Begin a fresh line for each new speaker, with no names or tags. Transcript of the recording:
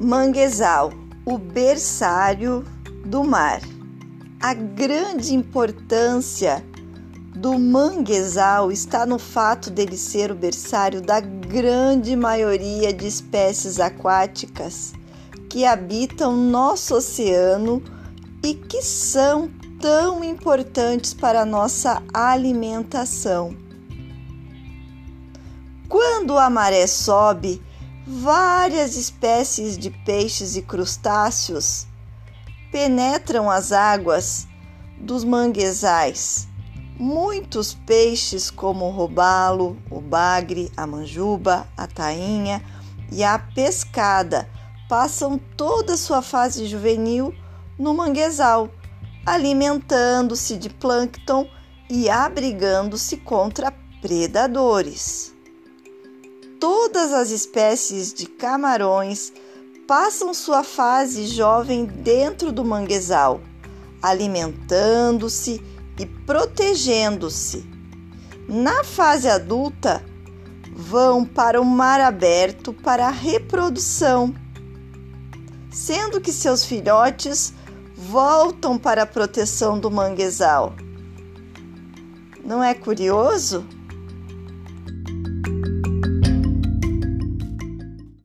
Manguezal, o berçário do mar. A grande importância do manguezal está no fato dele ser o berçário da grande maioria de espécies aquáticas que habitam nosso oceano e que são tão importantes para a nossa alimentação. Quando a maré sobe, várias espécies de peixes e crustáceos penetram as águas dos manguezais. Muitos peixes, como o robalo, o bagre, a manjuba, a tainha e a pescada, passam toda sua fase juvenil no manguezal, alimentando-se de plâncton e abrigando-se contra predadores todas as espécies de camarões passam sua fase jovem dentro do manguezal, alimentando-se e protegendo-se. Na fase adulta, vão para o mar aberto para a reprodução, sendo que seus filhotes voltam para a proteção do manguezal. Não é curioso?